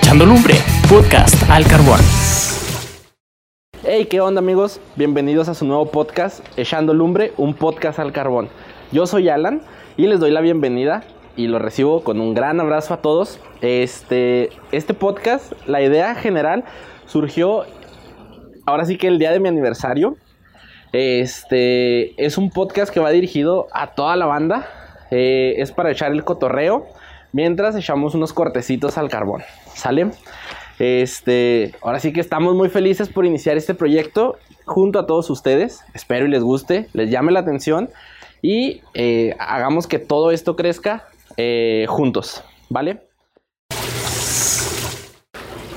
Echando Lumbre, podcast al carbón. Hey, ¿qué onda amigos? Bienvenidos a su nuevo podcast, Echando Lumbre, un podcast al carbón. Yo soy Alan y les doy la bienvenida y lo recibo con un gran abrazo a todos. Este, este podcast, la idea general surgió ahora sí que el día de mi aniversario. Este es un podcast que va dirigido a toda la banda. Eh, es para echar el cotorreo mientras echamos unos cortecitos al carbón. ¿Sale? Este, ahora sí que estamos muy felices por iniciar este proyecto junto a todos ustedes. Espero y les guste, les llame la atención y eh, hagamos que todo esto crezca eh, juntos, ¿vale?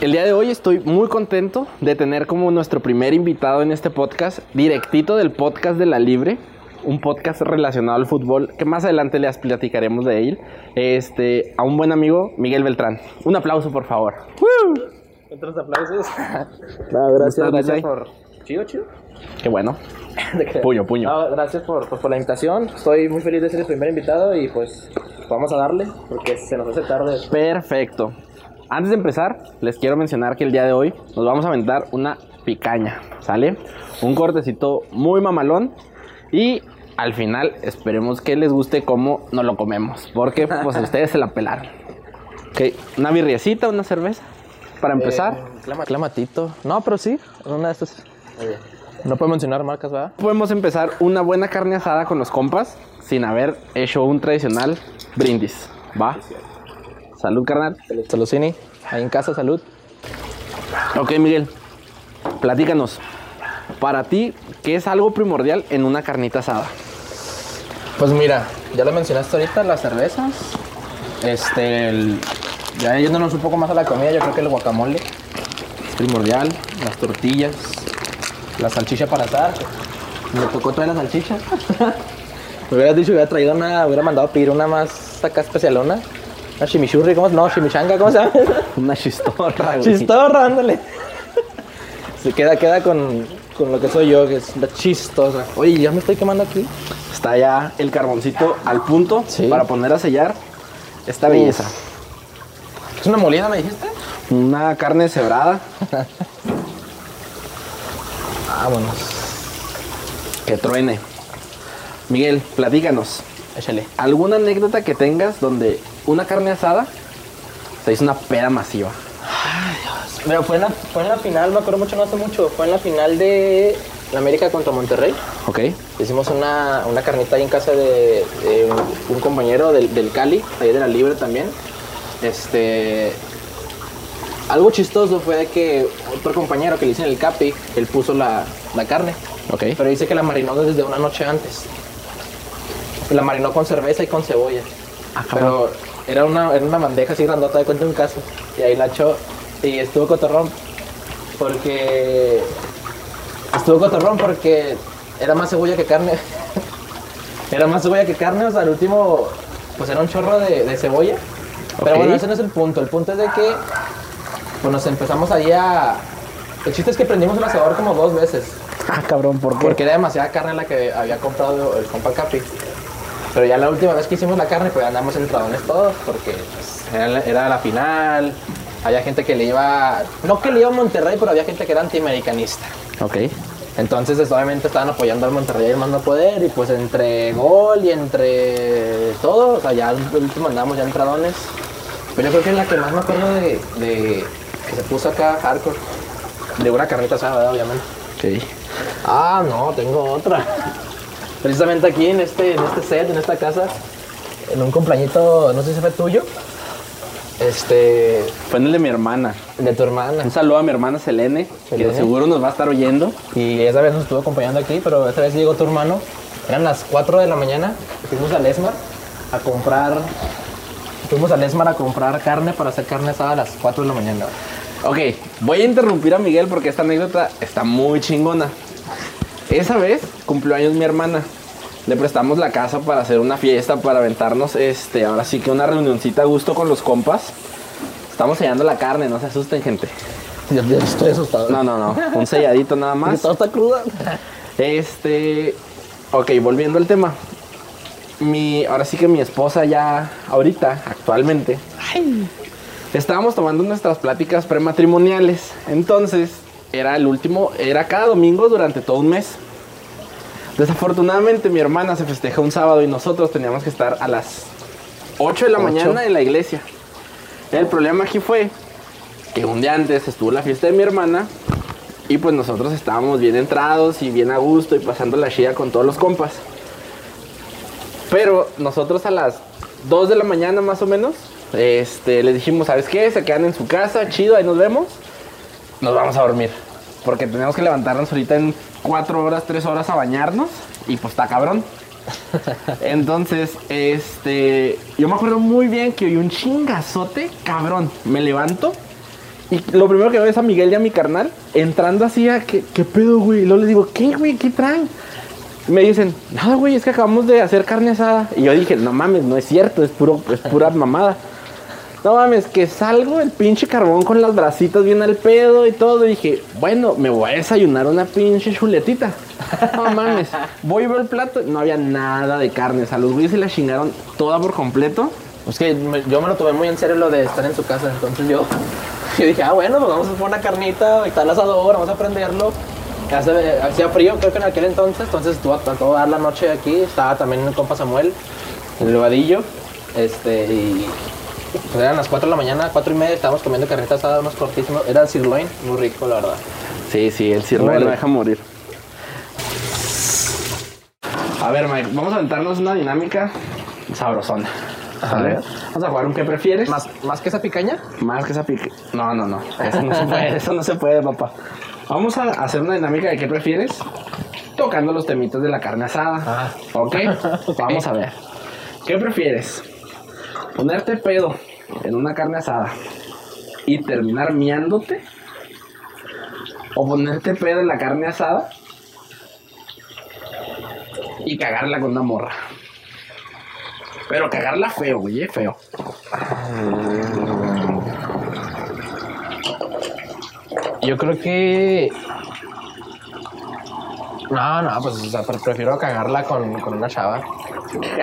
El día de hoy estoy muy contento de tener como nuestro primer invitado en este podcast, directito del podcast de La Libre, un podcast relacionado al fútbol que más adelante les platicaremos de él. Este, a un buen amigo, Miguel Beltrán. Un aplauso, por favor. Otros aplausos. No, gracias, gracias por. Chido, chido. Qué bueno. Puño, puño. No, gracias por, por, por la invitación. Estoy muy feliz de ser el primer invitado y pues vamos a darle porque se nos hace tarde. Perfecto. Antes de empezar, les quiero mencionar que el día de hoy nos vamos a aventar una picaña, ¿sale? Un cortecito muy mamalón y al final esperemos que les guste cómo nos lo comemos, porque pues ustedes se la pelaron. Ok, una birriecita, una cerveza, para empezar. Eh, clama- clamatito. No, pero sí. Una de estas. No puedo mencionar marcas, ¿verdad? Podemos empezar una buena carne asada con los compas sin haber hecho un tradicional brindis, ¿va? Salud, carnal. Salucini. Ahí en casa, salud. Ok, Miguel, platícanos. Para ti, ¿qué es algo primordial en una carnita asada? Pues mira, ya lo mencionaste ahorita, las cervezas. Este, el- ya yéndonos un poco más a la comida, yo creo que el guacamole es primordial. Las tortillas, la salchicha para asar. que Me tocó traer la salchicha. Me hubieras dicho, hubiera traído una, hubiera mandado a pedir una más acá especialona. Una chimichurri, ¿cómo se No, chimichanga, ¿cómo se llama? Una chistorra, güey. Chistorra, ándale. Se queda, queda con, con lo que soy yo, que es la chistosa. Oye, ya me estoy quemando aquí. Está ya el carboncito al punto Sí. para poner a sellar esta belleza. ¿Es una molida, me dijiste? Una carne cebrada Vámonos. que truene. Miguel, platícanos. Échale. ¿Alguna anécdota que tengas donde una carne asada se hizo una peda masiva? Pero fue en, la, fue en la final, me acuerdo mucho, no hace mucho. Fue en la final de la América contra Monterrey. Ok. Hicimos una, una carnita ahí en casa de, de un, un compañero del, del Cali, ahí de la Libre también. Este. Algo chistoso fue de que otro compañero que le hice en el Capi, él puso la, la carne. Ok. Pero dice que la marinó desde una noche antes. La marinó con cerveza y con cebolla. Ah. Pero era una, era una bandeja así grandota de cuenta un caso. Y ahí la echó y estuvo cotorrón. Porque. Estuvo cotorrón porque era más cebolla que carne. era más cebolla que carne, o sea, el último. Pues era un chorro de, de cebolla. Pero bueno, ese no es el punto. El punto es de que. Pues nos empezamos ahí a. El chiste es que prendimos el asador como dos veces. Ah, cabrón, ¿por qué? Porque era demasiada carne la que había comprado el compa Capi. Pero ya la última vez que hicimos la carne, pues andamos entradones todos, porque pues, era, la, era la final. Había gente que le iba. No que le iba a Monterrey, pero había gente que era antiamericanista. Ok. Entonces, obviamente estaban apoyando al Monterrey al mando poder. Y pues entre gol y entre todo, o sea, ya al último andamos ya entradones. Pero yo creo que es la que más me acuerdo de, de que se puso acá hardcore. De una carnita asada, obviamente. Ok. Ah, no, tengo otra. Precisamente aquí en este, en este set, en esta casa, en un cumpleañito, no sé si fue tuyo, este, Fue en el de mi hermana. de tu hermana. Un saludo a mi hermana Selene, que de seguro nos va a estar oyendo. Y esa vez nos estuvo acompañando aquí, pero esta vez llegó tu hermano. Eran las 4 de la mañana, fuimos al Esmar a comprar, fuimos al Esmar a comprar carne para hacer carne asada a las 4 de la mañana. Ok, voy a interrumpir a Miguel porque esta anécdota está muy chingona. Esa vez cumplió años mi hermana. Le prestamos la casa para hacer una fiesta, para aventarnos, este, ahora sí que una reunioncita a gusto con los compas. Estamos sellando la carne, no se asusten, gente. Yo, yo estoy asustado. No, no, no, un selladito nada más. todo está cruda. Este, ok, volviendo al tema. Mi, ahora sí que mi esposa ya, ahorita, actualmente, estábamos tomando nuestras pláticas prematrimoniales. Entonces, era el último, era cada domingo durante todo un mes. Desafortunadamente, mi hermana se festeja un sábado y nosotros teníamos que estar a las 8 de la mañana en la iglesia. El problema aquí fue que un día antes estuvo la fiesta de mi hermana y pues nosotros estábamos bien entrados y bien a gusto y pasando la chida con todos los compas. Pero nosotros a las 2 de la mañana más o menos, este, les dijimos, ¿sabes qué? Se quedan en su casa, chido, ahí nos vemos. Nos vamos a dormir. Porque tenemos que levantarnos ahorita en 4 horas, 3 horas a bañarnos. Y pues está cabrón. Entonces, este, yo me acuerdo muy bien que oí un chingazote, cabrón. Me levanto y lo primero que veo es a Miguel y a mi carnal entrando así a, ¿qué, qué pedo, güey? Y luego les digo, ¿qué, güey? ¿Qué traen? Me dicen, nada, güey, es que acabamos de hacer carne asada. Y yo dije, no mames, no es cierto, es, puro, es pura mamada. No mames, que salgo el pinche carbón con las bracitas bien al pedo y todo. Y dije, bueno, me voy a desayunar una pinche chuletita. No mames, voy a ver el plato. No había nada de carne. O sea, los güeyes se la chingaron toda por completo. Es que yo me lo tomé muy en serio lo de estar en su casa, entonces yo, yo dije, ah, bueno, pues vamos a poner una carnita, está el asador, vamos a prenderlo. Hace- hacía frío, creo que en aquel entonces, entonces estuvo a toda la noche aquí, estaba también el compa Samuel, el vadillo, este, y pues eran las 4 de la mañana, 4 y media, estábamos comiendo carnita asada, unos cortísimos, era sirloin, muy rico, la verdad. Sí, sí, el sirloin no deja morir. A ver, Mike, vamos a aventarnos una dinámica sabrosona. ¿sale? ver. Vamos a jugar un ¿qué prefieres? Más, más que esa picaña, Más que esa pique. No, no, no. Eso no se puede, eso no se puede, papá. Vamos a hacer una dinámica de qué prefieres tocando los temitos de la carne asada. Ah. ¿Ok? Vamos a ver. ¿Qué prefieres? ¿Ponerte pedo en una carne asada y terminar miándote? ¿O ponerte pedo en la carne asada y cagarla con una morra? Pero cagarla feo, güey, eh, feo. yo creo que... No, no, pues prefiero cagarla con, con una chava.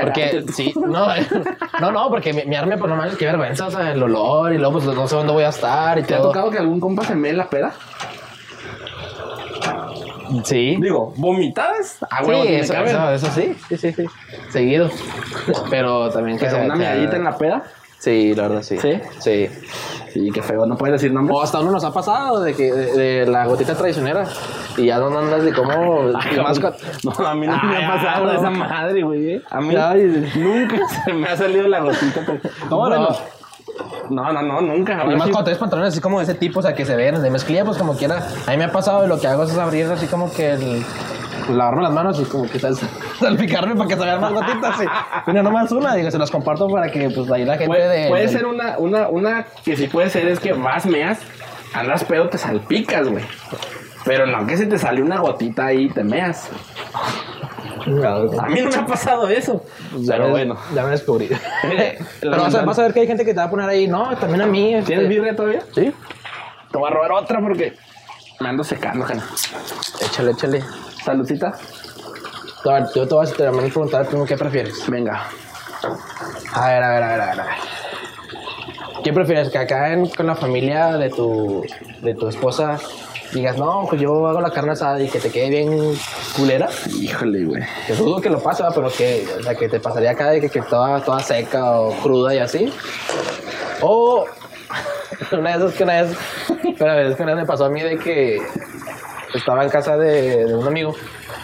Porque, sí, no, no, no, porque mi, mi arme, pues no mames, qué vergüenza, o sea, el olor y luego, pues no sé dónde voy a estar y ¿Te ha tocado que algún compa se mee en la peda? Sí. Digo, vomitadas. Ah, Sí, eso, eso, eso sí, sí, sí, sí. Seguido. Pero también que Pero se una miadita en la peda. Sí, la verdad, sí. ¿Sí? Sí. Sí, qué feo, no puedes decir nombres. O hasta uno nos ha pasado de que de, de la gotita traicionera y ya no andas de cómo más cua- No, a mí no me Ay, ha pasado no. esa madre, güey. eh. A mí Ay. nunca se me ha salido la gotita. pero- ¿Cómo bueno, no? no, no, no, nunca. Y Ahora más cuando traes pantalones así como de ese tipo, o sea, que se ven de mezclilla, pues como quiera. A mí me ha pasado y lo que hago es abrir así como que el... Lavarme las manos y como que sal- salpicarme para que se vean más gotitas. Y, mira, nomás una, digo, se las comparto para que pues ahí la gente Puede, de... puede ser una, una, una que sí puede ser es que vas, meas, andas pedo, te salpicas, güey. Pero no que se te sale una gotita ahí y te meas. A mí no me ha pasado eso. Pero me- bueno. Ya me descubrí. Pero vas a, vas a ver que hay gente que te va a poner ahí, no, también a mí. este- ¿Tienes birria todavía? Sí. Te voy a robar otra porque me ando secando, jana. Échale, échale. Saludcita. A ver, yo te voy a también preguntar tú qué prefieres. Venga. A ver, a ver, a ver, a ver. a ver. ¿Qué prefieres? Que acá en- con la familia de tu, de tu esposa digas, no, pues yo hago la carne asada y que te quede bien culera? Híjole, güey. Que dudo que lo pase, pero que, o sea, que te pasaría acá de que, que toda, toda seca o cruda y así. O una de esas que una vez, pero es que una vez me pasó a mí de que estaba en casa de, de un amigo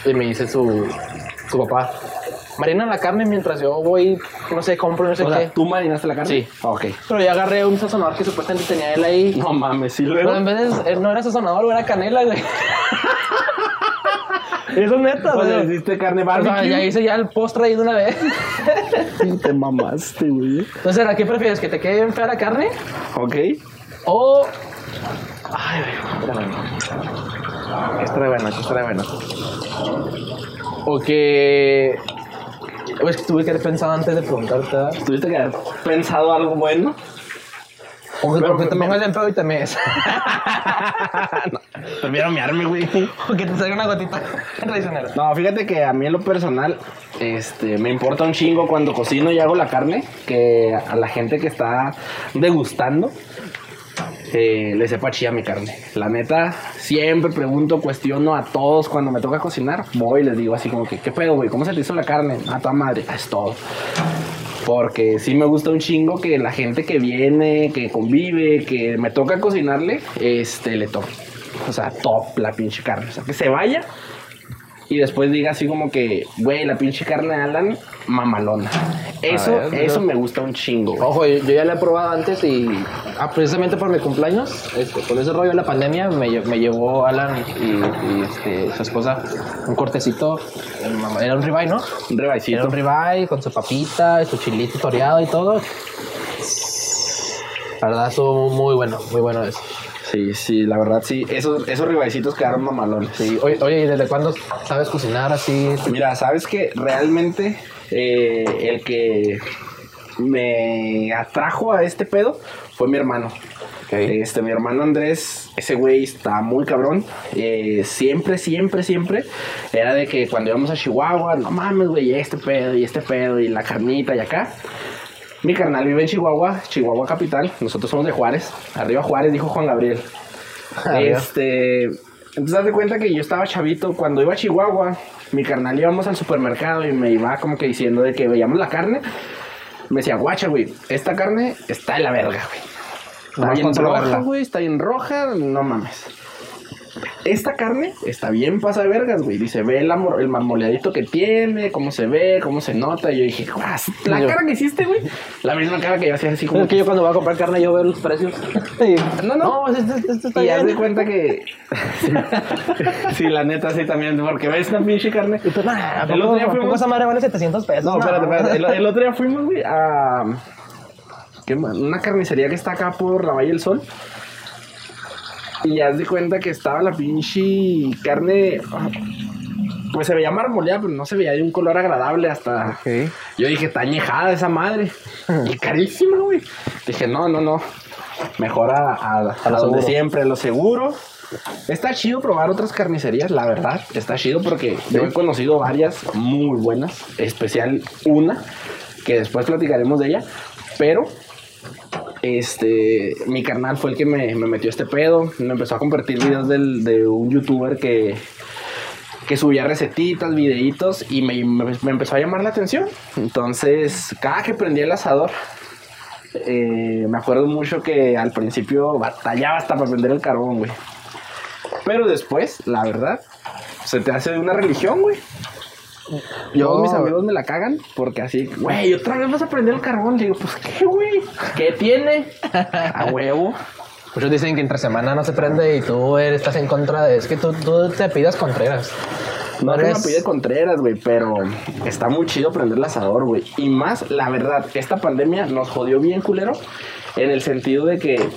y me dice su, su papá, marina la carne mientras yo voy, no sé, compro no sé O qué. sea, ¿tú marinaste la carne? Sí. Ok. Pero yo agarré un sazonador que supuestamente tenía él ahí. No mames, sí luego. Pero en vez de, eh, no era sazonador, era canela, güey. Eso es neta, O sea, güey. hiciste carne O sea, barbecue. ya hice ya el postre ahí de una vez. Sí, te mamaste, güey. Entonces, ¿a qué prefieres? ¿Que te quede bien fea la carne? Ok. O. Ay, güey, espérame. Que estará bueno, que estará bueno. O que. Es que tuve que haber pensado antes de preguntarte. ¿Tuviste que haber pensado algo bueno? O que, Pero, te me- pongas en pedo y te mees. Prefiero mearme, güey. o que te salga una gotita traicionera. No, fíjate que a mí en lo personal, este, me importa un chingo cuando cocino y hago la carne, que a la gente que está degustando eh, le sepa chida mi carne. La neta, siempre pregunto, cuestiono a todos cuando me toca cocinar, voy y les digo así como que, ¿qué pedo, güey? ¿Cómo se te hizo la carne? A tu madre, es todo. Porque sí me gusta un chingo que la gente que viene, que convive, que me toca cocinarle, este, le toque. O sea, top la pinche carne. O sea, que se vaya y después diga así como que, güey, la pinche carne de Alan, mamalona. Eso, ver, eso yo- me gusta un chingo. güey. Ojo, yo, yo ya la he probado antes y ah, precisamente por mi cumpleaños, este, con ese rollo de la pandemia, me, me llevó Alan y, y, este, su esposa un cortecito, era un ribeye, ¿no? Un Era rebaicito. un ribeye con su papita, y su chilito toreado y todo. La verdad, estuvo muy bueno, muy bueno eso. Sí, sí, la verdad sí. Esos, esos ribaicitos quedaron mamalones. Sí, oye, oye, ¿y desde cuándo sabes cocinar así? Mira, sabes que realmente eh, el que me atrajo a este pedo fue mi hermano. Este, mi hermano Andrés, ese güey está muy cabrón. Eh, siempre, siempre, siempre era de que cuando íbamos a Chihuahua, no mames, güey, este pedo y este pedo y la carnita y acá. Mi carnal vive en Chihuahua, Chihuahua capital. Nosotros somos de Juárez. Arriba Juárez, dijo Juan Gabriel. Arriba. Este, entonces haz de cuenta que yo estaba chavito cuando iba a Chihuahua, mi carnal íbamos al supermercado y me iba como que diciendo de que veíamos la carne. Me decía, guacha, güey, esta carne está de la verga, güey. Está bien roja, güey, está bien roja, no mames. Esta carne está bien pasa de vergas, güey. Dice, ve el, amor- el marmoleadito que tiene, cómo se ve, cómo se nota. Y yo dije, "Guas, la Yo- cara que hiciste, güey. La misma cara que yo hacía así como... Es que yo cuando voy a comprar carne yo veo los precios. No, no. este, este- este está Y haz de cuenta que. sí, la neta, sí también. Porque ves una pinche carne. Y pues, nah, ¿a El otro día fuimos- esa madre vale 700 pesos? No, espérate, espérate. El, el otro día fuimos, güey, a. Una carnicería que está acá por la Valle del Sol. Y haz de cuenta que estaba la pinche carne. Pues se veía marmoleada, pero no se veía de un color agradable hasta. Yo dije, está añejada esa madre. Y carísima, güey. Dije, no, no, no. Mejor a, a, a lo donde siempre, a lo seguro. Está chido probar otras carnicerías, la verdad. Está chido porque yo he conocido varias muy buenas. Especial una, que después platicaremos de ella. Pero, este, mi carnal fue el que me, me metió este pedo. Me empezó a compartir videos de un youtuber que, que subía recetitas, videitos y me empezó a llamar la atención. Entonces, cada que prendía el asador, eh, me acuerdo mucho que al principio batallaba hasta para prender el carbón, güey. Pero después, la verdad, se te hace de una religión, güey. Yo, No. mis amigos me la cagan porque así, güey, otra vez vas a prender el carbón. Le digo, pues, ¿qué, güey? ¿Qué tiene? A huevo. Muchos dicen que entre semana no se prende y tú eres- estás en contra de... Es que tú, tú te pidas Contreras. No que Eres- me pide Contreras, güey, pero está muy chido prender el asador, güey. Y más, la verdad, esta pandemia nos jodió bien culero en el sentido de que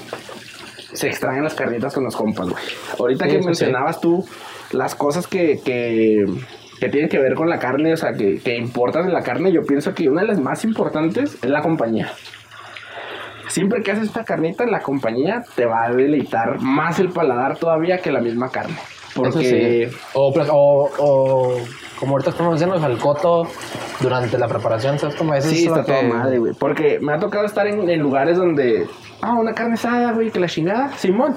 se extrañan las carnitas con los compas, güey. Ahorita Sí, que sí. mencionabas tú las cosas que, que, que tienen que ver con la carne, o sea, que, que importan en la carne, yo pienso que una de las más importantes es la compañía. Siempre que haces esta carnita, la compañía te va a deleitar más el paladar todavía que la misma carne. Porque Eso sí. O, pues, o, o como ahorita estamos diciendo, el coto durante la preparación, ¿sabes cómo es? Sí, está es lo toda que- madre, güey. Porque me ha tocado estar en, en lugares donde. Ah, una carne asada, güey, que la chingada, Simón.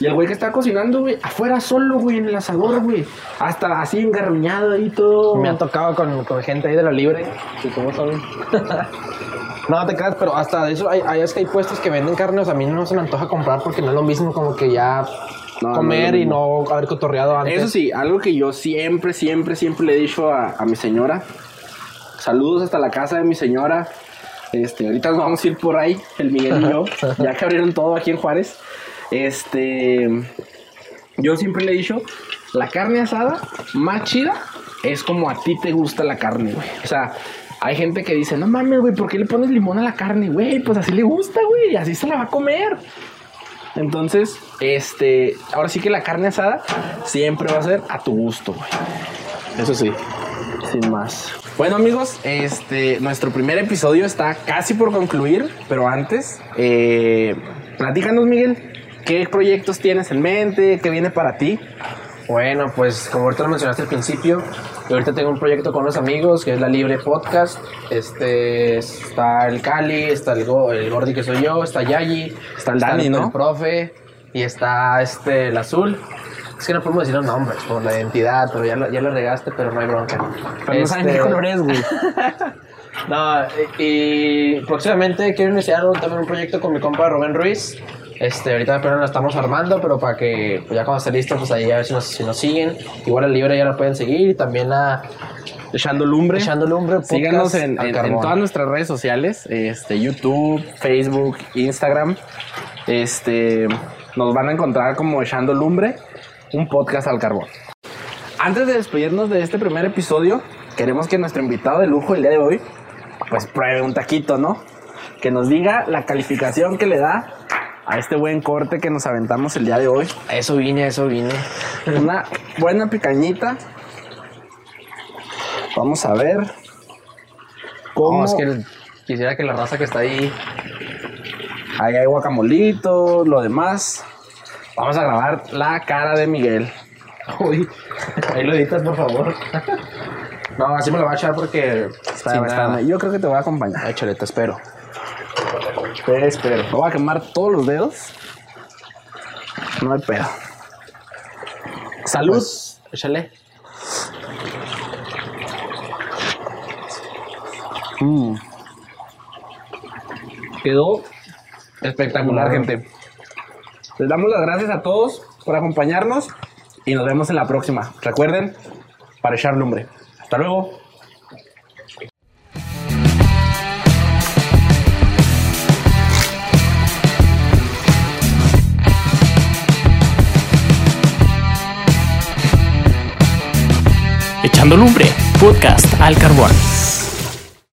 Y el güey que está cocinando, güey, afuera solo, güey, en el asador, güey. Hasta así engarruñado ahí todo. Me han tocado con, con gente ahí de la libre. que cómo son? no te creas, pero hasta de eso hay, hay, es que hay puestos que venden carne. O sea, a mí no se me antoja comprar porque no es lo mismo como que ya No, comer y no haber cotorreado antes. Eso sí, algo que yo siempre, siempre, siempre le he dicho a, a mi señora. Saludos hasta la casa de mi señora. Este, ahorita nos vamos a ir por ahí, el Miguel y yo, ya que abrieron todo aquí en Juárez. Este, yo siempre le he dicho, la carne asada más chida es como a ti te gusta la carne, güey. O sea, hay gente que dice, no mames, güey, ¿por qué le pones limón a la carne, güey? Pues así le gusta, güey, así se la va a comer. Entonces, este, ahora sí que la carne asada siempre va a ser a tu gusto, güey. Eso sí. Sin más. Bueno amigos, este, nuestro primer episodio está casi por concluir, pero antes, eh, platícanos Miguel, ¿qué proyectos tienes en mente? ¿Qué viene para ti? Bueno, pues como ahorita lo mencionaste al principio, yo ahorita tengo un proyecto con unos amigos que es la Libre Podcast. Este está el Cali, está el, Go- el Gordi que soy yo, está Yayi, Está el Dani, el, ¿no? el profe y está este el Azul. Es que no podemos decir los nombres por la identidad, pero ya lo, ya lo regaste, pero no hay bronca. Pero no saben Este, qué color es, güey. No, y, y próximamente quiero iniciar un- también un proyecto con mi compa Rubén Ruiz. Este, ahorita apenas lo estamos armando, pero para que pues, ya cuando esté listo, pues ahí a ver si nos, si nos siguen. Igual el libre ya lo pueden seguir y también a Echando lumbre. Echando Lumbre. Podcast Síganos en, en- todas nuestras redes sociales, este, YouTube, Facebook, Instagram. Este, nos van a encontrar como Echando Lumbre, un podcast al carbón. Antes de despedirnos de este primer episodio, queremos que nuestro invitado de lujo el día de hoy, pues pruebe un taquito, ¿no? Que nos diga la calificación que le da a este buen corte que nos aventamos el día de hoy. A eso vine, a eso vine. Una buena picañita. Vamos a ver. ¿Cómo? No, es que el- quisiera que la raza que está ahí. Ahí hay guacamolito, lo demás. Vamos a grabar la cara de Miguel. Uy, ahí lo editas, por favor. No, así me lo va a echar porque. Está- nada. yo creo que te voy a acompañar. Échale, te espero. Te espero. Me voy a quemar todos los dedos. No hay pedo. Salud. Pues, échale. Mm. Quedó espectacular, gente. Les damos las gracias a todos por acompañarnos y nos vemos en la próxima. Recuerden, para echar lumbre. Hasta luego. Echando lumbre, podcast al carbón.